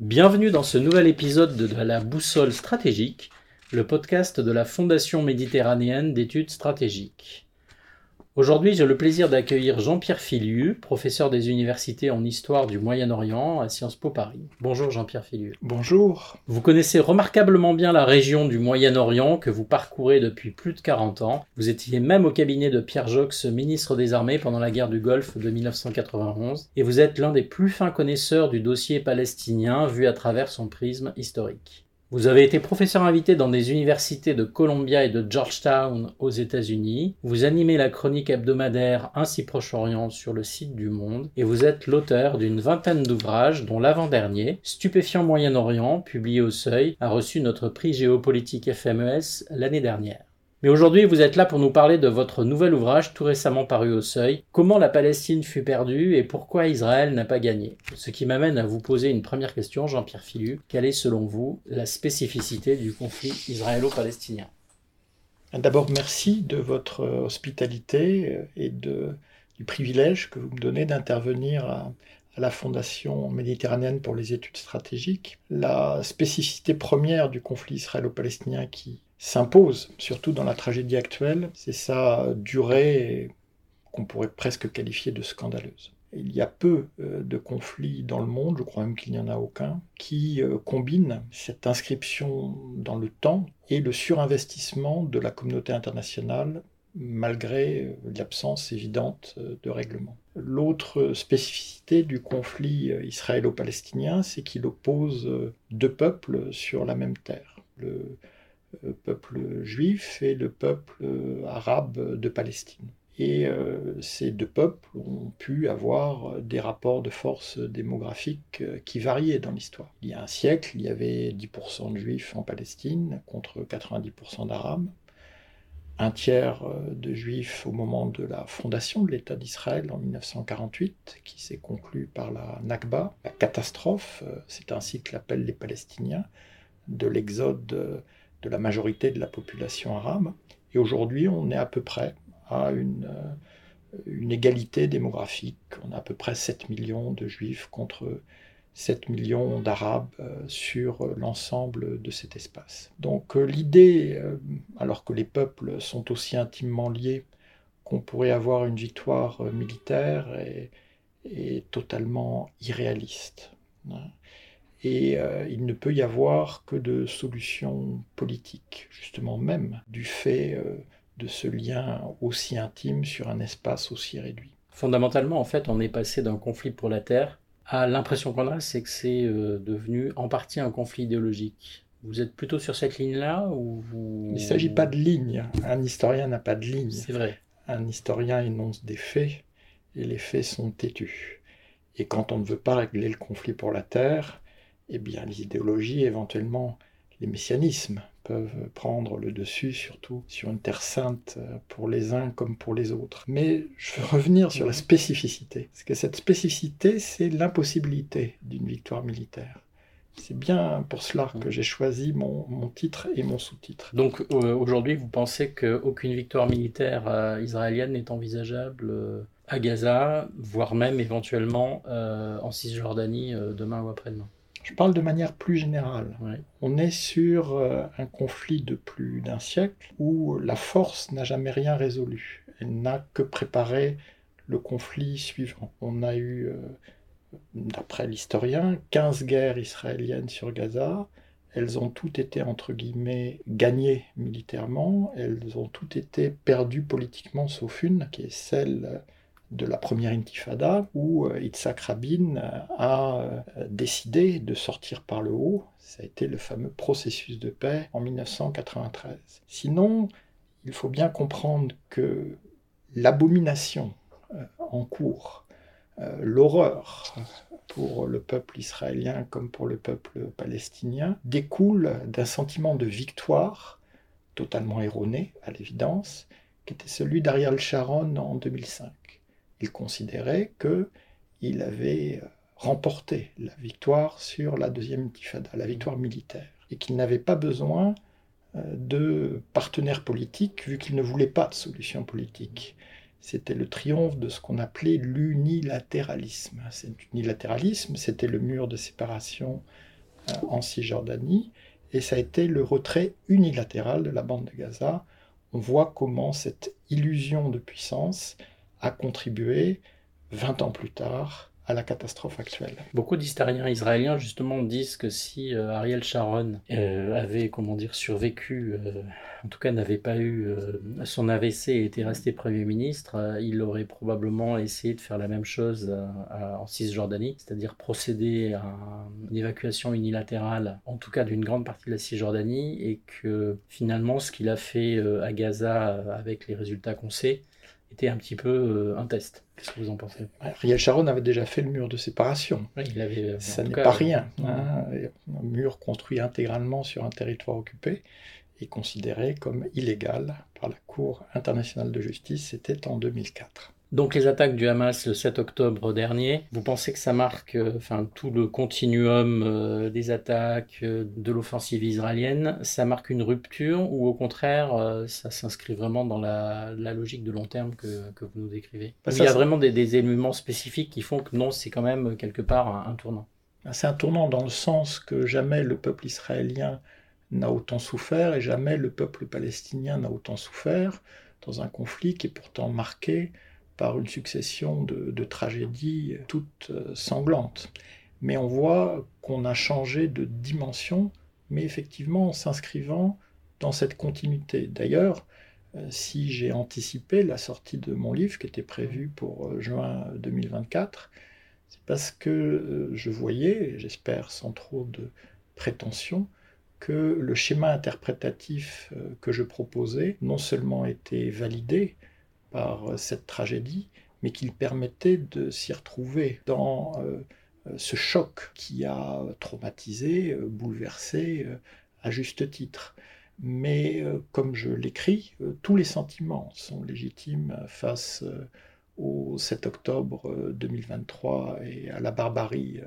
Bienvenue dans ce nouvel épisode de la boussole stratégique, le podcast de la Fondation méditerranéenne d'études stratégiques. Aujourd'hui, j'ai le plaisir d'accueillir Jean-Pierre Filiu, professeur des universités en histoire du Moyen-Orient à Sciences Po Paris. Bonjour Jean-Pierre Filiu. Bonjour. Vous connaissez remarquablement bien la région du Moyen-Orient que vous parcourez depuis plus de 40 ans. Vous étiez même au cabinet de Pierre Jox, ministre des Armées pendant la guerre du Golfe de 1991, et vous êtes l'un des plus fins connaisseurs du dossier palestinien vu à travers son prisme historique. Vous avez été professeur invité dans des universités de Columbia et de Georgetown aux États-Unis. Vous animez la chronique hebdomadaire Ainsi Proche-Orient sur le site du Monde et vous êtes l'auteur d'une vingtaine d'ouvrages dont l'avant-dernier, Stupéfiant Moyen-Orient, publié au Seuil, a reçu notre prix géopolitique FMES l'année dernière. Mais aujourd'hui, vous êtes là pour nous parler de votre nouvel ouvrage tout récemment paru au Seuil, Comment la Palestine fut perdue et pourquoi Israël n'a pas gagné. Ce qui m'amène à vous poser une première question, Jean-Pierre Filu. Quelle est selon vous la spécificité du conflit israélo-palestinien? D'abord, merci de votre hospitalité et de, du privilège que vous me donnez d'intervenir à la Fondation méditerranéenne pour les études stratégiques. La spécificité première du conflit israélo-palestinien qui s'impose, surtout dans la tragédie actuelle, c'est sa durée qu'on pourrait presque qualifier de scandaleuse. Il y a peu euh, de conflits dans le monde, je crois même qu'il n'y en a aucun, qui euh, combinent cette inscription dans le temps et le surinvestissement de la communauté internationale malgré euh, l'absence évidente de règlement. L'autre spécificité du conflit israélo-palestinien, c'est qu'il oppose deux peuples sur la même terre. Peuple juif et le peuple arabe de Palestine. Et euh, ces deux peuples ont pu avoir des rapports de force démographiques euh, qui variaient dans l'histoire. Il y a un siècle, il y avait 10% de juifs en Palestine contre 90% d'arabes, un tiers euh, de juifs au moment de la fondation de l'État d'Israël en 1948, qui s'est conclue par la Nakba, la catastrophe, c'est ainsi que l'appellent les Palestiniens, de l'exode de la majorité de la population arabe. Et aujourd'hui, on est à peu près à une, euh, égalité démographique. On a à peu près 7 millions de juifs contre 7 millions d'arabes euh, sur l'ensemble de cet espace. Donc euh, l'idée, alors que les peuples sont aussi intimement liés, qu'on pourrait avoir une victoire militaire est totalement irréaliste. Et euh, il ne peut y avoir que de solutions politiques, justement même du fait euh, de ce lien aussi intime sur un espace aussi réduit. Fondamentalement, en fait, on est passé d'un conflit pour la Terre à l'impression qu'on a, c'est que c'est euh, devenu en partie un conflit idéologique. Vous êtes plutôt sur cette ligne-là ou vous... Il ne s'agit pas de ligne. Un historien n'a pas de ligne. C'est vrai. Un historien énonce des faits et les faits sont têtus. Et quand on ne veut pas régler le conflit pour la Terre, eh bien les idéologies, éventuellement les messianismes, peuvent prendre le dessus, surtout sur une terre sainte euh, pour les uns comme pour les autres. Mais je veux revenir sur la spécificité. Parce que cette spécificité, c'est l'impossibilité d'une victoire militaire. C'est bien pour cela que j'ai choisi mon, titre et mon sous-titre. Donc euh, aujourd'hui, vous pensez qu'aucune victoire militaire euh, israélienne n'est envisageable à Gaza, voire même éventuellement en Cisjordanie demain ou après-demain? Je parle de manière plus générale. On est sur euh, un conflit de plus d'un siècle où la force n'a jamais rien résolu. Elle n'a que préparé le conflit suivant. On a eu, euh, d'après l'historien, 15 guerres israéliennes sur Gaza. Elles ont toutes été, entre guillemets, gagnées militairement. Elles ont toutes été perdues politiquement, sauf une, qui est celle de la première intifada où euh, Yitzhak Rabin euh, a euh, décidé de sortir par le haut. Ça a été le fameux processus de paix en 1993. Sinon, il faut bien comprendre que l'abomination en cours, l'horreur pour le peuple israélien comme pour le peuple palestinien, découle d'un sentiment de victoire totalement erroné, à l'évidence, qui était celui d'Ariel Sharon en 2005 il considérait qu'il avait remporté la victoire sur la deuxième intifada, la victoire militaire, et qu'il n'avait pas besoin euh, de partenaires politiques vu qu'il ne voulait pas de solution politique. C'était le triomphe de ce qu'on appelait l'unilatéralisme. Cet unilatéralisme, c'était le mur de séparation en Cisjordanie, et ça a été le retrait unilatéral de la bande de Gaza. On voit comment cette illusion de puissance a contribué, 20 ans plus tard, à la catastrophe actuelle. Beaucoup d'historiens israéliens justement disent que si euh, Ariel Sharon euh, avait comment dire survécu, euh, en tout cas n'avait pas eu son AVC et était resté Premier ministre, il aurait probablement essayé de faire la même chose en Cisjordanie, c'est-à-dire procéder à une évacuation unilatérale, en tout cas d'une grande partie de la Cisjordanie, et que finalement ce qu'il a fait à Gaza avec les résultats qu'on sait, était un petit peu euh, un test. Qu'est-ce que vous en pensez? Ariel Sharon avait déjà fait le mur de séparation. il avait, Ça n'est pas rien. Hein. Un mur construit intégralement sur un territoire occupé et considéré comme illégal par la Cour internationale de justice, c'était en 2004. Donc les attaques du Hamas le 7 octobre dernier, vous pensez que ça marque euh, enfin, tout le continuum euh, des attaques euh, de l'offensive israélienne? Ça marque une rupture ou au contraire ça s'inscrit vraiment dans la, logique de long terme que, vous nous décrivez? Bah, Il y a vraiment des, éléments spécifiques qui font que non, c'est quand même quelque part un, un tournant? Bah, c'est un tournant dans le sens que jamais le peuple israélien n'a autant souffert et jamais le peuple palestinien n'a autant souffert dans un conflit qui est pourtant marqué par une succession de, tragédies toutes euh, sanglantes. Mais on voit qu'on a changé de dimension, mais effectivement en s'inscrivant dans cette continuité. D'ailleurs, euh, si j'ai anticipé la sortie de mon livre qui était prévue pour euh, juin 2024, c'est parce que je voyais, j'espère sans trop de prétention, que le schéma interprétatif que je proposais non seulement était validé, par euh, cette tragédie, mais qu'il permettait de s'y retrouver dans euh, euh, ce choc qui a traumatisé, bouleversé, à juste titre. Mais comme je l'écris, tous les sentiments sont légitimes face au 7 octobre 2023 et à la barbarie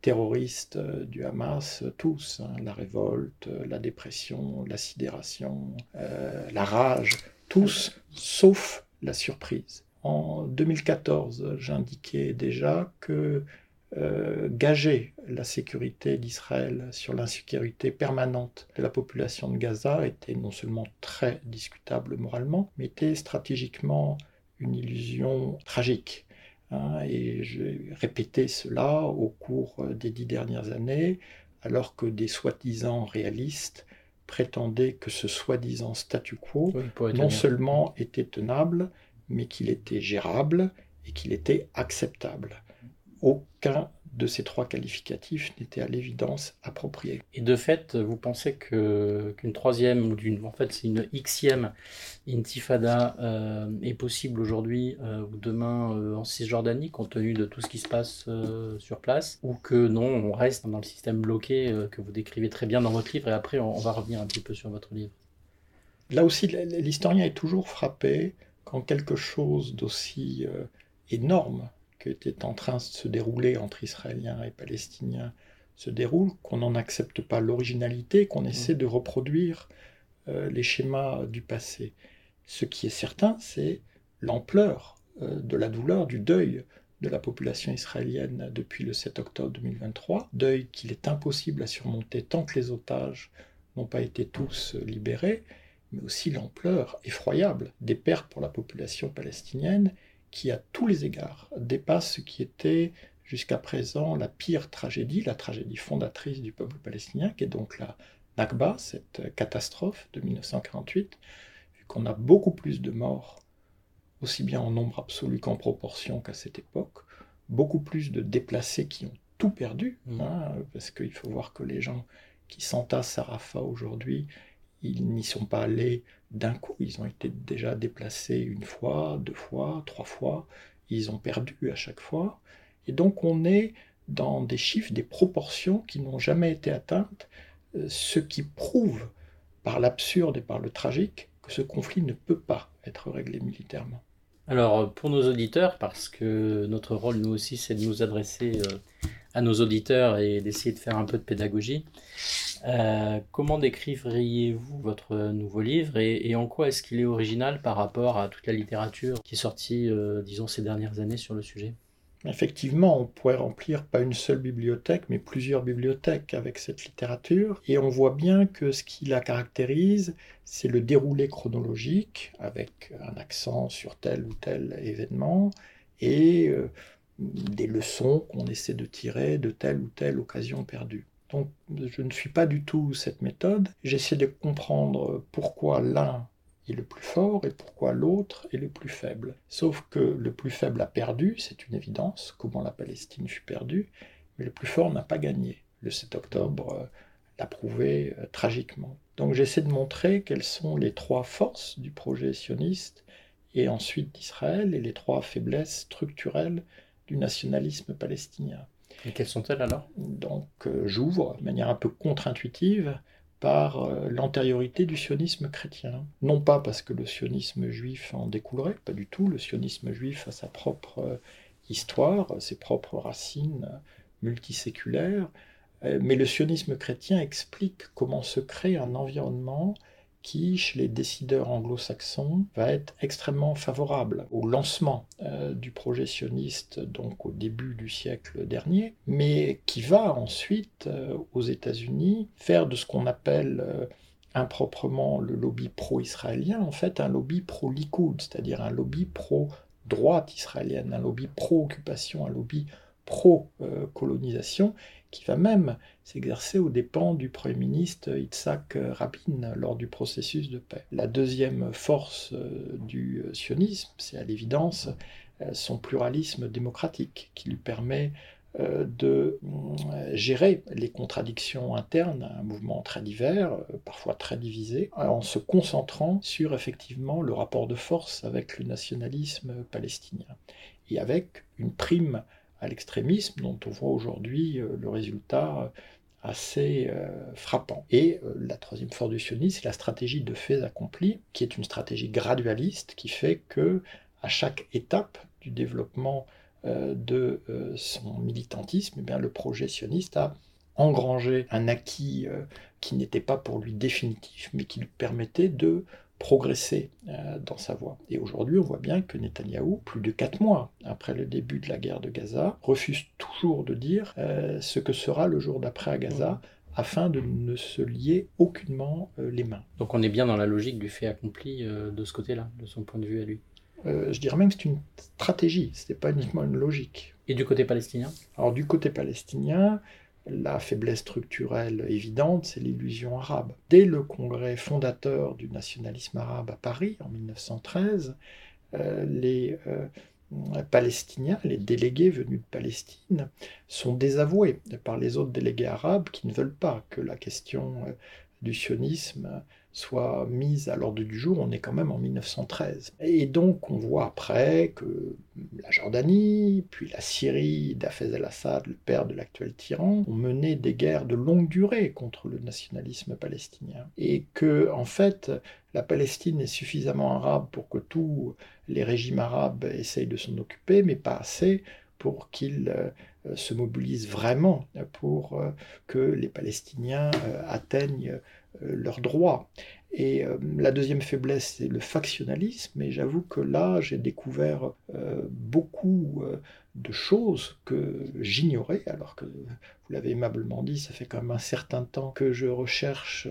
terroriste du Hamas, tous, hein, la révolte, la dépression, la sidération, la rage, tous, sauf la surprise. En 2014, j'indiquais déjà que euh, gager la sécurité d'Israël sur l'insécurité permanente de la population de Gaza était non seulement très discutable moralement, mais était stratégiquement une illusion tragique. Hein. et j'ai répété cela au cours des dix dernières années, alors que des soi-disant réalistes prétendait que ce soi-disant statu quo non seulement était tenable, mais qu'il était gérable et qu'il était acceptable. Aucun de ces trois qualificatifs n'était à l'évidence approprié. Et de fait, vous pensez que qu'une troisième ou d'une, en fait, c'est une xième intifada euh, est possible aujourd'hui euh, ou demain euh, en Cisjordanie, compte tenu de tout ce qui se passe sur place, ou que non, on reste dans le système bloqué que vous décrivez très bien dans votre livre. Et après, on, on va revenir un petit peu sur votre livre? Là aussi, l'historien est toujours frappé quand quelque chose d'aussi énorme qui était en train de se dérouler entre Israéliens et Palestiniens se déroule, qu'on n'en accepte pas l'originalité, qu'on essaie de reproduire euh, les schémas du passé. Ce qui est certain, c'est l'ampleur euh, de la douleur, du deuil de la population israélienne depuis le 7 octobre 2023, deuil qu'il est impossible à surmonter tant que les otages n'ont pas été tous libérés, mais aussi l'ampleur effroyable des pertes pour la population palestinienne qui, à tous les égards, dépasse ce qui était jusqu'à présent la pire tragédie, la tragédie fondatrice du peuple palestinien, qui est donc la Nakba, cette catastrophe de 1948, vu qu'on a beaucoup plus de morts, aussi bien en nombre absolu qu'en proportion qu'à cette époque, beaucoup plus de déplacés qui ont tout perdu, mmh. hein, parce qu'il faut voir que les gens qui s'entassent à Rafah aujourd'hui, ils n'y sont pas allés d'un coup. Ils ont été déjà déplacés une fois, deux fois, trois fois. Ils ont perdu à chaque fois. Et donc on est dans des chiffres, des proportions qui n'ont jamais été atteintes, euh, ce qui prouve par l'absurde et par le tragique que ce conflit ne peut pas être réglé militairement. Alors pour nos auditeurs, parce que notre rôle nous aussi c'est de nous adresser euh, à nos auditeurs et d'essayer de faire un peu de pédagogie, euh, comment décririez-vous votre nouveau livre et, en quoi est-ce qu'il est original par rapport à toute la littérature qui est sortie, euh, disons, ces dernières années sur le sujet? Effectivement, on pourrait remplir pas une seule bibliothèque, mais plusieurs bibliothèques avec cette littérature. Et on voit bien que ce qui la caractérise, c'est le déroulé chronologique, avec un accent sur tel ou tel événement, et euh, des leçons qu'on essaie de tirer de telle ou telle occasion perdue. Donc je ne suis pas du tout cette méthode. J'essaie de comprendre pourquoi l'un est le plus fort et pourquoi l'autre est le plus faible. Sauf que le plus faible a perdu, c'est une évidence, comment la Palestine fut perdue, mais le plus fort n'a pas gagné. Le 7 octobre euh, l'a prouvé euh, tragiquement. Donc j'essaie de montrer quelles sont les trois forces du projet sioniste et ensuite d'Israël et les trois faiblesses structurelles du nationalisme palestinien. Et quelles sont-elles alors? Donc euh, j'ouvre de manière un peu contre-intuitive par euh, l'antériorité du sionisme chrétien. Non pas parce que le sionisme juif en découlerait, pas du tout, le sionisme juif a sa propre euh, histoire, ses propres racines multiséculaires, mais le sionisme chrétien explique comment se crée un environnement qui, chez les décideurs anglo-saxons, va être extrêmement favorable au lancement euh, du projet sioniste, donc au début du siècle dernier, mais qui va ensuite, euh, aux États-Unis, faire de ce qu'on appelle euh, improprement le lobby pro-israélien, en fait un lobby pro-Likoud, c'est-à-dire un lobby pro-droite israélienne, un lobby pro-occupation, un lobby pro-colonisation, qui va même s'exercer aux dépens du Premier ministre Yitzhak Rabin lors du processus de paix. La deuxième force euh, du sionisme, c'est à l'évidence euh, son pluralisme démocratique, qui lui permet euh, de gérer les contradictions internes à un mouvement très divers, parfois très divisé, en se concentrant sur effectivement le rapport de force avec le nationalisme palestinien, et avec une prime à l'extrémisme dont on voit aujourd'hui euh, le résultat euh, assez euh, frappant. Et la troisième force du sionisme, c'est la stratégie de faits accomplis, qui est une stratégie gradualiste qui fait que à chaque étape du développement de son militantisme, eh bien, le projet sioniste a engrangé un acquis qui n'était pas pour lui définitif, mais qui lui permettait de progresser euh, dans sa voie. Et aujourd'hui, on voit bien que Netanyahou, plus de quatre mois après le début de la guerre de Gaza, refuse toujours de dire euh, ce que sera le jour d'après à Gaza, afin de ne se lier aucunement euh, les mains. Donc on est bien dans la logique du fait accompli de ce côté-là, de son point de vue à lui. je dirais même que c'est une stratégie, ce n'est pas uniquement une logique. Et du côté palestinien? Alors du côté palestinien, la faiblesse structurelle évidente, c'est l'illusion arabe. Dès le congrès fondateur du nationalisme arabe à Paris en 1913, euh, les euh, Palestiniens, les délégués venus de Palestine, sont désavoués par les autres délégués arabes qui ne veulent pas que la question euh, du sionisme soit mise à l'ordre du jour, on est quand même en 1913. Et donc on voit après que la Jordanie, puis la Syrie d'Afez el-Assad, le père de l'actuel tyran, ont mené des guerres de longue durée contre le nationalisme palestinien. Et que, en fait, la Palestine est suffisamment arabe pour que tous les régimes arabes essayent de s'en occuper, mais pas assez pour qu'ils euh, se mobilisent vraiment pour euh, que les Palestiniens euh, atteignent euh, leurs droits. Et euh, la deuxième faiblesse, c'est le factionnalisme. Et j'avoue que là, j'ai découvert euh, beaucoup de choses que j'ignorais, alors que vous l'avez aimablement dit, ça fait quand même un certain temps que je recherche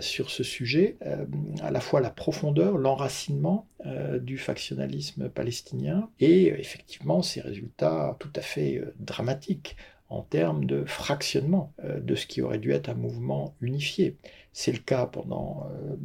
sur ce sujet, à la fois la profondeur, l'enracinement du factionnalisme palestinien et effectivement ces résultats tout à fait dramatiques en termes de fractionnement euh, de ce qui aurait dû être un mouvement unifié. C'est le cas pendant euh,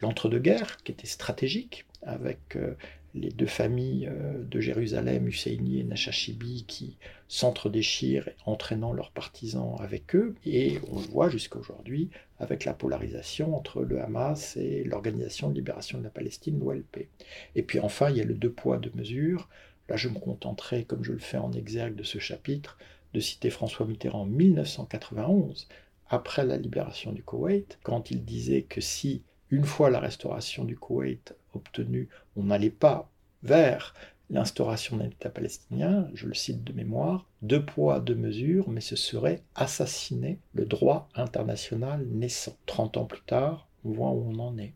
l'entre-deux-guerres, qui était stratégique, avec euh, les deux familles de Jérusalem, Husseini et Nachashibi, qui s'entre-déchirent, entraînant leurs partisans avec eux. Et on le voit jusqu'à aujourd'hui avec la polarisation entre le Hamas et l'Organisation de libération de la Palestine, l'OLP. Et puis enfin, il y a le deux poids, deux mesures Là, je me contenterai, comme je le fais en exergue de ce chapitre, de citer François Mitterrand en 1991, après la libération du Koweït, quand il disait que si, une fois la restauration du Koweït obtenue, on n'allait pas vers l'instauration d'un État palestinien, je le cite de mémoire, deux poids, deux mesures, mais ce serait assassiner le droit international naissant. Trente ans plus tard, on voit où on en est.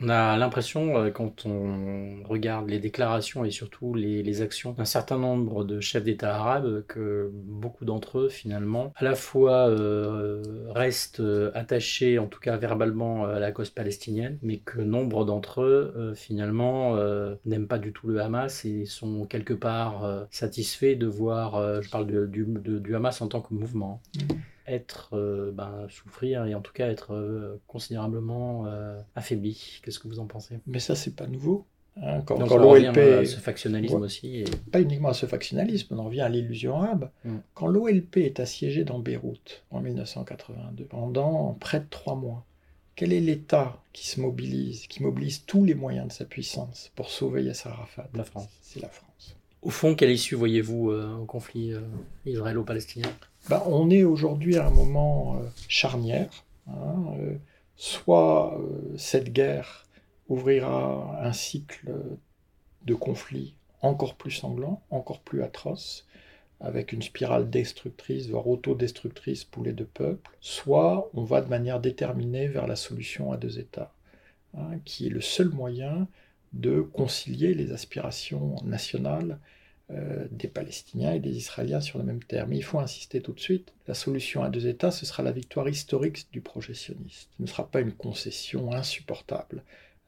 On a l'impression, euh, quand on regarde les déclarations et surtout les, actions d'un certain nombre de chefs d'État arabes, que beaucoup d'entre eux, finalement, à la fois euh, restent attachés, en tout cas verbalement, à la cause palestinienne, mais que nombre d'entre eux, finalement, n'aiment pas du tout le Hamas et sont quelque part satisfaits de voir, je parle du, du, Hamas en tant que mouvement. Mmh être euh, ben, souffrir et en tout cas être euh, considérablement euh, affaibli. Qu'est-ce que vous en pensez? Mais ça, c'est pas nouveau. Hein, quand, quand l'OLP. ce factionnalisme aussi. Pas uniquement à ce factionnalisme, on en revient à l'illusion arabe. Mm. Quand l'OLP est assiégé dans Beyrouth en 1982, pendant près de trois mois, quel est l'État qui se mobilise, qui mobilise tous les moyens de sa puissance pour sauver Yasser Arafat? La France. C'est la France. Au fond, quelle issue voyez-vous au conflit israélo-palestinien? Ben, on est aujourd'hui à un moment euh, charnière. Hein, euh, soit euh, cette guerre ouvrira un cycle de conflits encore plus sanglant, encore plus atroce, avec une spirale destructrice, voire autodestructrice pour les deux peuples, soit on va de manière déterminée vers la solution à deux États, hein, qui est le seul moyen de concilier les aspirations nationales des Palestiniens et des Israéliens sur le même terme. Mais il faut insister tout de suite, la solution à deux États, ce sera la victoire historique du projet. Ce ne sera pas une concession insupportable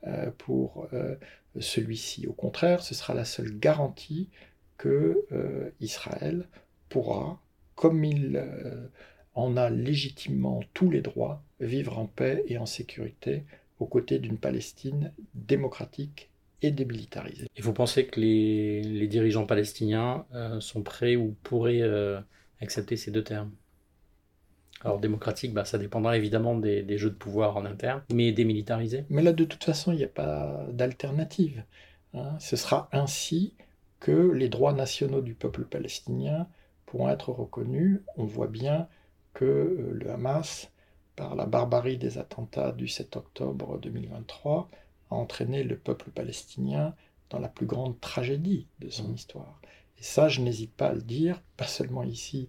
euh, pour euh, celui-ci. Au contraire, ce sera la seule garantie que Israël pourra, comme il en a légitimement tous les droits, vivre en paix et en sécurité aux côtés d'une Palestine démocratique et démilitarisé. Et vous pensez que les, dirigeants palestiniens euh, sont prêts ou pourraient euh, accepter ces deux termes? Alors démocratique, bah, ça dépendra évidemment des, jeux de pouvoir en interne, mais démilitarisé Mais là, de toute façon, il n'y a pas d'alternative. Hein. Ce sera ainsi que les droits nationaux du peuple palestinien pourront être reconnus. On voit bien que euh, le Hamas, par la barbarie des attentats du 7 octobre 2023, a entraîné le peuple palestinien dans la plus grande tragédie de son mmh. histoire. Et ça, je n'hésite pas à le dire, pas seulement ici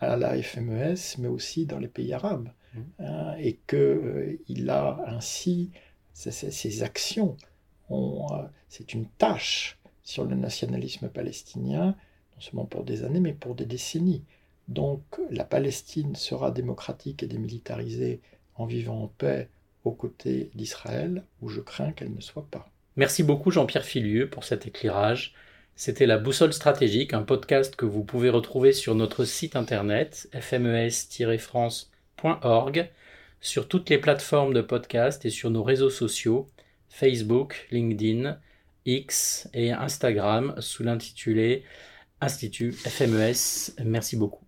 à la FMES, mais aussi dans les pays arabes. Mmh. Hein, et qu'il euh, il a ainsi, ses, actions, ont, euh, c'est une tâche sur le nationalisme palestinien, non seulement pour des années, mais pour des décennies. Donc la Palestine sera démocratique et démilitarisée en vivant en paix aux côtés d'Israël, où je crains qu'elle ne soit pas. Merci beaucoup Jean-Pierre Filieux pour cet éclairage. C'était La Boussole Stratégique, un podcast que vous pouvez retrouver sur notre site internet fmes-france.org, sur toutes les plateformes de podcast et sur nos réseaux sociaux, Facebook, LinkedIn, X et Instagram, sous l'intitulé Institut FMES. Merci beaucoup.